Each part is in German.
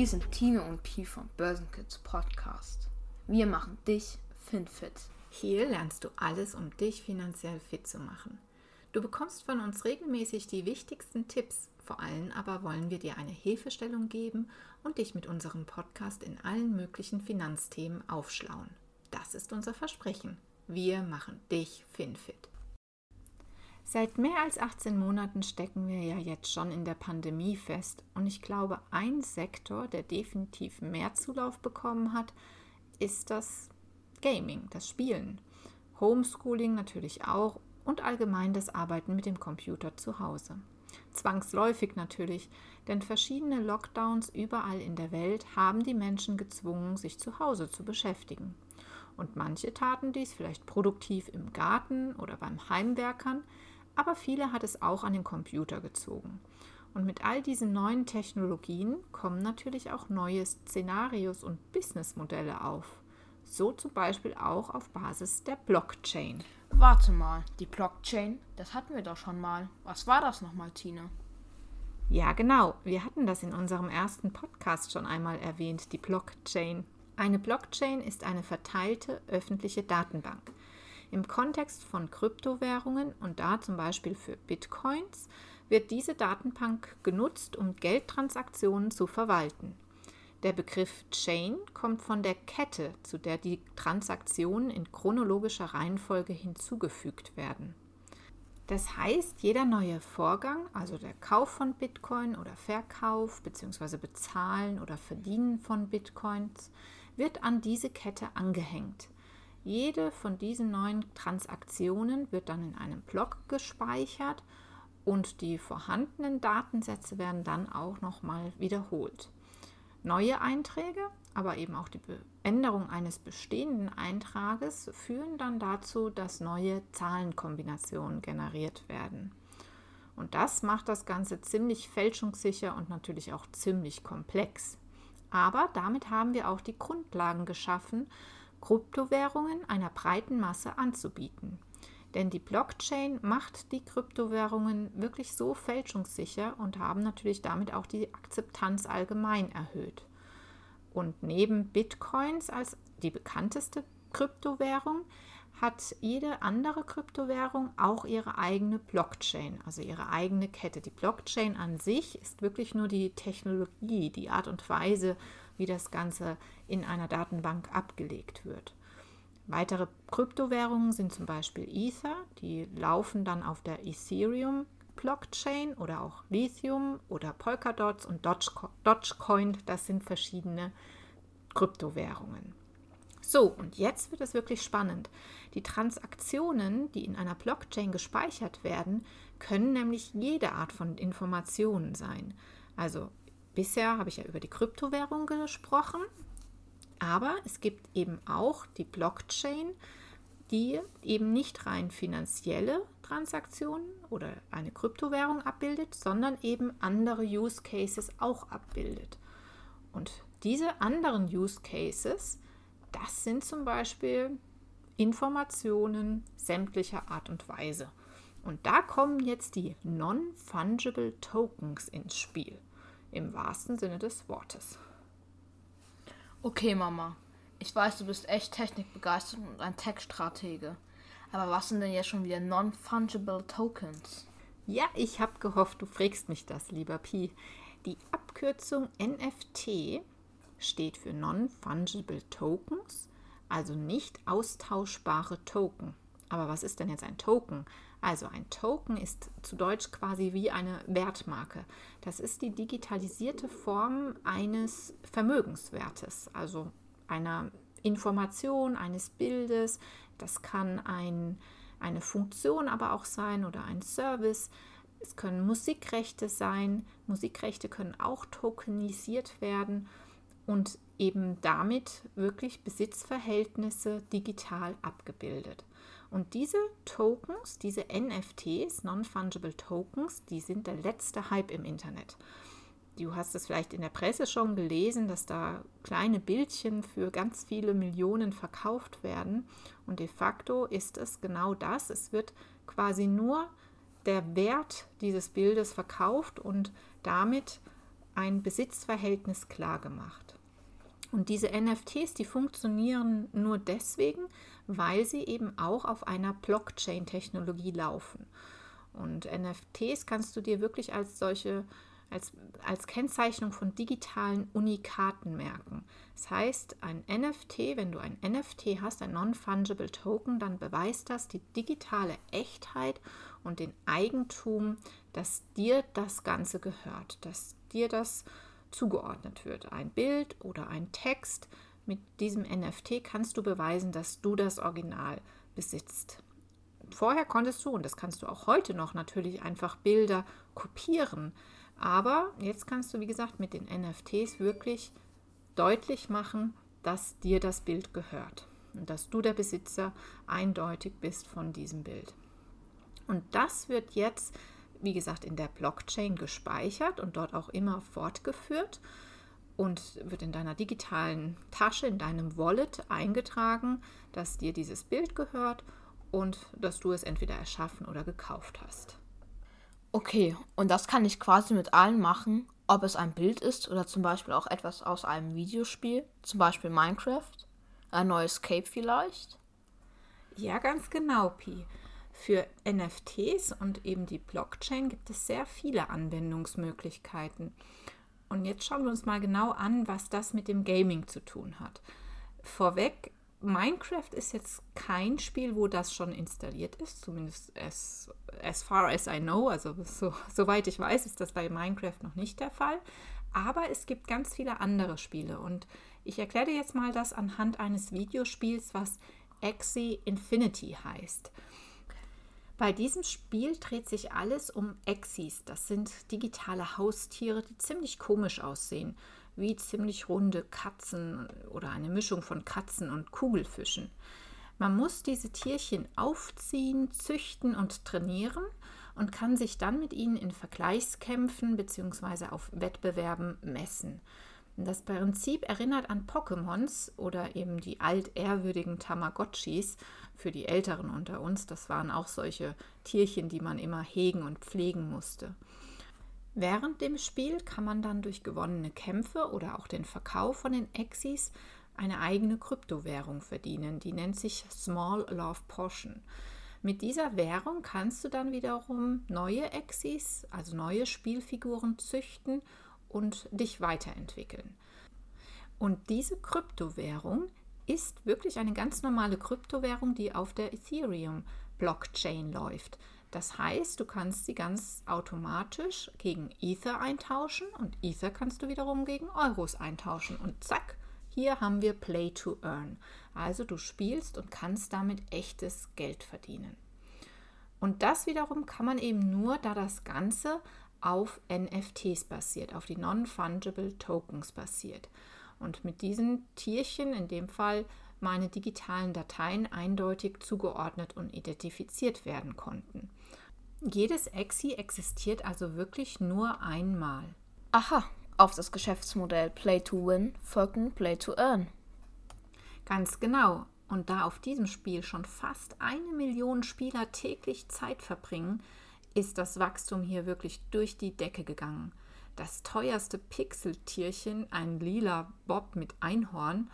Hier sind Tine und Pi vom Börsenkids Podcast. Wir machen dich FinFit. Hier lernst du alles, um dich finanziell fit zu machen. Du bekommst von uns regelmäßig die wichtigsten Tipps. Vor allem aber wollen wir dir eine Hilfestellung geben und dich mit unserem Podcast in allen möglichen Finanzthemen aufschlauen. Das ist unser Versprechen. Wir machen dich FinFit. Seit mehr als 18 Monaten stecken wir ja jetzt schon in der Pandemie fest und ich glaube, ein Sektor, der definitiv mehr Zulauf bekommen hat, ist das Gaming, das Spielen. Homeschooling natürlich auch und allgemein das Arbeiten mit dem Computer zu Hause. Zwangsläufig natürlich, denn verschiedene Lockdowns überall in der Welt haben die Menschen gezwungen, sich zu Hause zu beschäftigen. Und manche taten dies vielleicht produktiv im Garten oder beim Heimwerkern, aber viele hat es auch an den Computer gezogen. Und mit all diesen neuen Technologien kommen natürlich auch neue Szenarios und Businessmodelle auf. So zum Beispiel auch auf Basis der Blockchain. Warte mal, die Blockchain, das hatten wir doch schon mal. Was war das nochmal, Tine? Ja, genau. Wir hatten das in unserem ersten Podcast schon einmal erwähnt, die Blockchain. Eine Blockchain ist eine verteilte öffentliche Datenbank. Im Kontext von Kryptowährungen und da zum Beispiel für Bitcoins wird diese Datenbank genutzt, um Geldtransaktionen zu verwalten. Der Begriff Chain kommt von der Kette, zu der die Transaktionen in chronologischer Reihenfolge hinzugefügt werden. Das heißt, jeder neue Vorgang, also der Kauf von Bitcoin oder Verkauf bzw. Bezahlen oder Verdienen von Bitcoins, wird an diese Kette angehängt. Jede von diesen neuen Transaktionen wird dann in einem Block gespeichert und die vorhandenen Datensätze werden dann auch nochmal wiederholt. Neue Einträge, aber eben auch die Änderung eines bestehenden Eintrages führen dann dazu, dass neue Zahlenkombinationen generiert werden. Und das macht das Ganze ziemlich fälschungssicher und natürlich auch ziemlich komplex. Aber damit haben wir auch die Grundlagen geschaffen, Kryptowährungen einer breiten Masse anzubieten. Denn die Blockchain macht die Kryptowährungen wirklich so fälschungssicher und haben natürlich damit auch die Akzeptanz allgemein erhöht. Und neben Bitcoins als die bekannteste Kryptowährung hat jede andere Kryptowährung auch ihre eigene Blockchain, also ihre eigene Kette. Die Blockchain an sich ist wirklich nur die Technologie, die Art und Weise, wie das Ganze in einer Datenbank abgelegt wird. Weitere Kryptowährungen sind zum Beispiel Ether, die laufen dann auf der Ethereum Blockchain oder auch Lithium oder Polkadots und Dogecoin, das sind verschiedene Kryptowährungen. So, und jetzt wird es wirklich spannend. Die Transaktionen, die in einer Blockchain gespeichert werden, können nämlich jede Art von Informationen sein. Also Bisher habe ich ja über die Kryptowährung gesprochen, aber es gibt eben auch die Blockchain, die eben nicht rein finanzielle Transaktionen oder eine Kryptowährung abbildet, sondern eben andere Use Cases auch abbildet. Und diese anderen Use Cases, das sind zum Beispiel Informationen sämtlicher Art und Weise. Und da kommen jetzt die Non-Fungible Tokens ins Spiel im wahrsten Sinne des Wortes. Okay, Mama. Ich weiß, du bist echt technikbegeistert und ein Tech-Stratege. Aber was sind denn jetzt schon wieder Non-Fungible Tokens? Ja, ich habe gehofft, du fragst mich das, lieber Pi. Die Abkürzung NFT steht für Non-Fungible Tokens, also nicht austauschbare Token. Aber was ist denn jetzt ein Token? Also ein Token ist zu Deutsch quasi wie eine Wertmarke. Das ist die digitalisierte Form eines Vermögenswertes, also einer Information, eines Bildes. Das kann ein, eine Funktion aber auch sein oder ein Service. Es können Musikrechte sein. Musikrechte können auch tokenisiert werden und eben damit wirklich Besitzverhältnisse digital abgebildet. Und diese Tokens, diese NFTs, Non-Fungible Tokens, die sind der letzte Hype im Internet. Du hast es vielleicht in der Presse schon gelesen, dass da kleine Bildchen für ganz viele Millionen verkauft werden. Und de facto ist es genau das. Es wird quasi nur der Wert dieses Bildes verkauft und damit ein Besitzverhältnis klargemacht. Und diese NFTs, die funktionieren nur deswegen, weil sie eben auch auf einer Blockchain-Technologie laufen. Und NFTs kannst du dir wirklich als solche, als, als Kennzeichnung von digitalen Unikaten merken. Das heißt, ein NFT, wenn du ein NFT hast, ein Non-Fungible Token, dann beweist das die digitale Echtheit und den Eigentum, dass dir das Ganze gehört, dass dir das zugeordnet wird. Ein Bild oder ein Text. Mit diesem NFT kannst du beweisen, dass du das Original besitzt. Vorher konntest du, und das kannst du auch heute noch, natürlich einfach Bilder kopieren. Aber jetzt kannst du, wie gesagt, mit den NFTs wirklich deutlich machen, dass dir das Bild gehört und dass du der Besitzer eindeutig bist von diesem Bild. Und das wird jetzt wie gesagt, in der Blockchain gespeichert und dort auch immer fortgeführt und wird in deiner digitalen Tasche, in deinem Wallet eingetragen, dass dir dieses Bild gehört und dass du es entweder erschaffen oder gekauft hast. Okay, und das kann ich quasi mit allen machen, ob es ein Bild ist oder zum Beispiel auch etwas aus einem Videospiel, zum Beispiel Minecraft, ein neues Escape vielleicht. Ja, ganz genau, Pi. Für NFTs und eben die Blockchain gibt es sehr viele Anwendungsmöglichkeiten. Und jetzt schauen wir uns mal genau an, was das mit dem Gaming zu tun hat. Vorweg, Minecraft ist jetzt kein Spiel, wo das schon installiert ist, zumindest as, as far as I know, also so, soweit ich weiß, ist das bei Minecraft noch nicht der Fall. Aber es gibt ganz viele andere Spiele und ich erkläre dir jetzt mal das anhand eines Videospiels, was Axie Infinity heißt. Bei diesem Spiel dreht sich alles um Exis. Das sind digitale Haustiere, die ziemlich komisch aussehen, wie ziemlich runde Katzen oder eine Mischung von Katzen und Kugelfischen. Man muss diese Tierchen aufziehen, züchten und trainieren und kann sich dann mit ihnen in Vergleichskämpfen bzw. auf Wettbewerben messen. Das Prinzip erinnert an Pokémons oder eben die altehrwürdigen Tamagotchis für die Älteren unter uns. Das waren auch solche Tierchen, die man immer hegen und pflegen musste. Während dem Spiel kann man dann durch gewonnene Kämpfe oder auch den Verkauf von den Exis eine eigene Kryptowährung verdienen. Die nennt sich Small Love Portion. Mit dieser Währung kannst du dann wiederum neue Exis, also neue Spielfiguren züchten und dich weiterentwickeln. Und diese Kryptowährung ist wirklich eine ganz normale Kryptowährung, die auf der Ethereum-Blockchain läuft. Das heißt, du kannst sie ganz automatisch gegen Ether eintauschen und Ether kannst du wiederum gegen Euros eintauschen. Und zack, hier haben wir Play to Earn. Also du spielst und kannst damit echtes Geld verdienen. Und das wiederum kann man eben nur, da das Ganze auf NFTs basiert, auf die Non-Fungible Tokens basiert. Und mit diesen Tierchen, in dem Fall meine digitalen Dateien, eindeutig zugeordnet und identifiziert werden konnten. Jedes Exi existiert also wirklich nur einmal. Aha, auf das Geschäftsmodell Play to Win folgen Play to Earn. Ganz genau. Und da auf diesem Spiel schon fast eine Million Spieler täglich Zeit verbringen, ist das Wachstum hier wirklich durch die Decke gegangen. Das teuerste Pixeltierchen, ein lila Bob mit Einhorn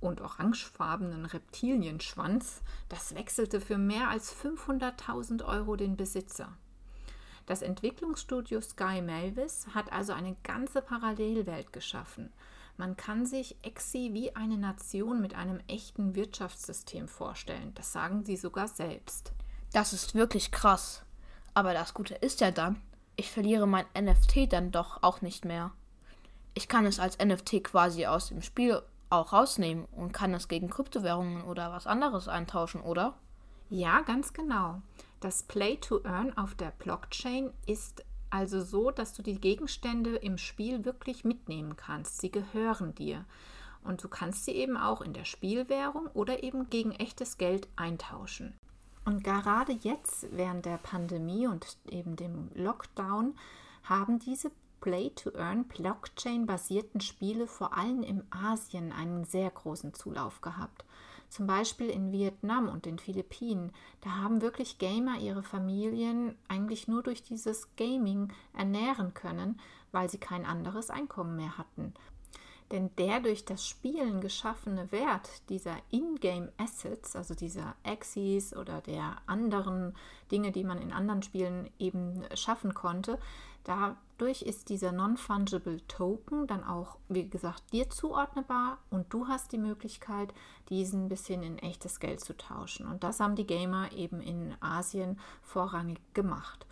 und orangefarbenen Reptilienschwanz, das wechselte für mehr als 500.000 Euro den Besitzer. Das Entwicklungsstudio Sky Melvis hat also eine ganze Parallelwelt geschaffen. Man kann sich Exi wie eine Nation mit einem echten Wirtschaftssystem vorstellen. Das sagen sie sogar selbst. Das ist wirklich krass. Aber das Gute ist ja dann, ich verliere mein NFT dann doch auch nicht mehr. Ich kann es als NFT quasi aus dem Spiel auch rausnehmen und kann es gegen Kryptowährungen oder was anderes eintauschen, oder? Ja, ganz genau. Das Play to Earn auf der Blockchain ist also so, dass du die Gegenstände im Spiel wirklich mitnehmen kannst. Sie gehören dir. Und du kannst sie eben auch in der Spielwährung oder eben gegen echtes Geld eintauschen. Und gerade jetzt während der Pandemie und eben dem Lockdown haben diese Play-to-Earn Blockchain-basierten Spiele vor allem im Asien einen sehr großen Zulauf gehabt. Zum Beispiel in Vietnam und den Philippinen. Da haben wirklich Gamer ihre Familien eigentlich nur durch dieses Gaming ernähren können, weil sie kein anderes Einkommen mehr hatten. Denn der durch das Spielen geschaffene Wert dieser Ingame Assets, also dieser Axis oder der anderen Dinge, die man in anderen Spielen eben schaffen konnte, dadurch ist dieser Non-Fungible Token dann auch, wie gesagt, dir zuordnbar und du hast die Möglichkeit, diesen ein bisschen in echtes Geld zu tauschen. Und das haben die Gamer eben in Asien vorrangig gemacht.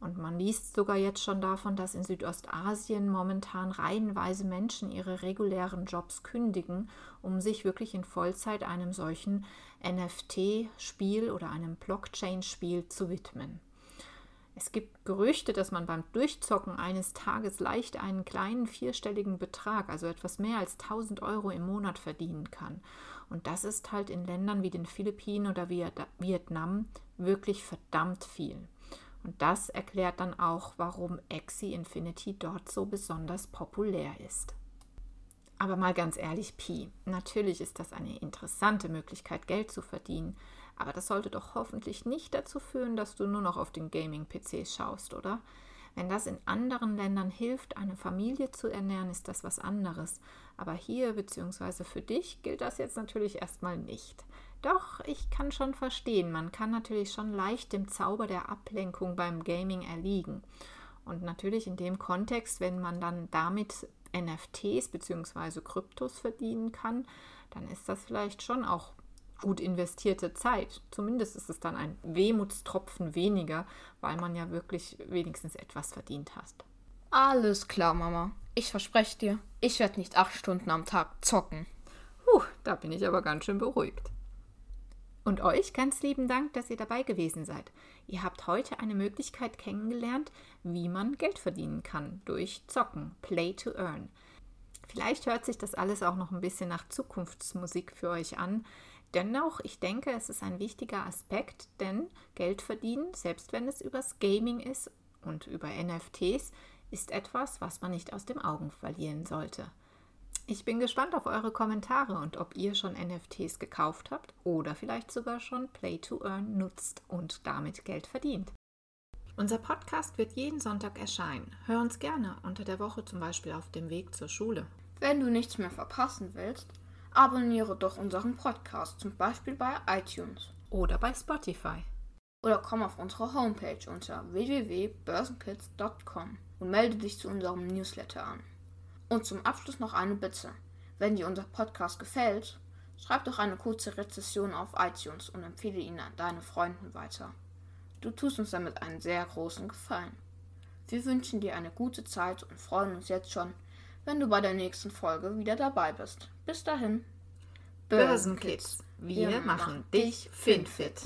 Und man liest sogar jetzt schon davon, dass in Südostasien momentan reihenweise Menschen ihre regulären Jobs kündigen, um sich wirklich in Vollzeit einem solchen NFT-Spiel oder einem Blockchain-Spiel zu widmen. Es gibt Gerüchte, dass man beim Durchzocken eines Tages leicht einen kleinen vierstelligen Betrag, also etwas mehr als 1000 Euro im Monat verdienen kann. Und das ist halt in Ländern wie den Philippinen oder Vietnam wirklich verdammt viel. Und das erklärt dann auch, warum Axie Infinity dort so besonders populär ist. Aber mal ganz ehrlich, Pi, natürlich ist das eine interessante Möglichkeit, Geld zu verdienen, aber das sollte doch hoffentlich nicht dazu führen, dass du nur noch auf den Gaming-PC schaust, oder? Wenn das in anderen Ländern hilft, eine Familie zu ernähren, ist das was anderes. Aber hier bzw. für dich gilt das jetzt natürlich erstmal nicht. Doch, ich kann schon verstehen, man kann natürlich schon leicht dem Zauber der Ablenkung beim Gaming erliegen. Und natürlich in dem Kontext, wenn man dann damit NFTs bzw. Kryptos verdienen kann, dann ist das vielleicht schon auch gut investierte Zeit. Zumindest ist es dann ein Wehmutstropfen weniger, weil man ja wirklich wenigstens etwas verdient hat. Alles klar, Mama. Ich verspreche dir, ich werde nicht acht Stunden am Tag zocken. Puh, da bin ich aber ganz schön beruhigt. Und euch ganz lieben Dank, dass ihr dabei gewesen seid. Ihr habt heute eine Möglichkeit kennengelernt, wie man Geld verdienen kann durch Zocken, Play to Earn. Vielleicht hört sich das alles auch noch ein bisschen nach Zukunftsmusik für euch an. Dennoch, ich denke, es ist ein wichtiger Aspekt, denn Geld verdienen, selbst wenn es übers Gaming ist und über NFTs, ist etwas, was man nicht aus den Augen verlieren sollte. Ich bin gespannt auf eure Kommentare und ob ihr schon NFTs gekauft habt oder vielleicht sogar schon Play to Earn nutzt und damit Geld verdient. Unser Podcast wird jeden Sonntag erscheinen. Hör uns gerne unter der Woche zum Beispiel auf dem Weg zur Schule. Wenn du nichts mehr verpassen willst, abonniere doch unseren Podcast, zum Beispiel bei iTunes oder bei Spotify. Oder komm auf unsere Homepage unter www.börsenkids.com und melde dich zu unserem Newsletter an. Und zum Abschluss noch eine Bitte. Wenn dir unser Podcast gefällt, schreib doch eine kurze Rezession auf iTunes und empfehle ihn an deine Freunden weiter. Du tust uns damit einen sehr großen Gefallen. Wir wünschen dir eine gute Zeit und freuen uns jetzt schon, wenn du bei der nächsten Folge wieder dabei bist. Bis dahin. Börsenkids, wir, wir machen dich finfit.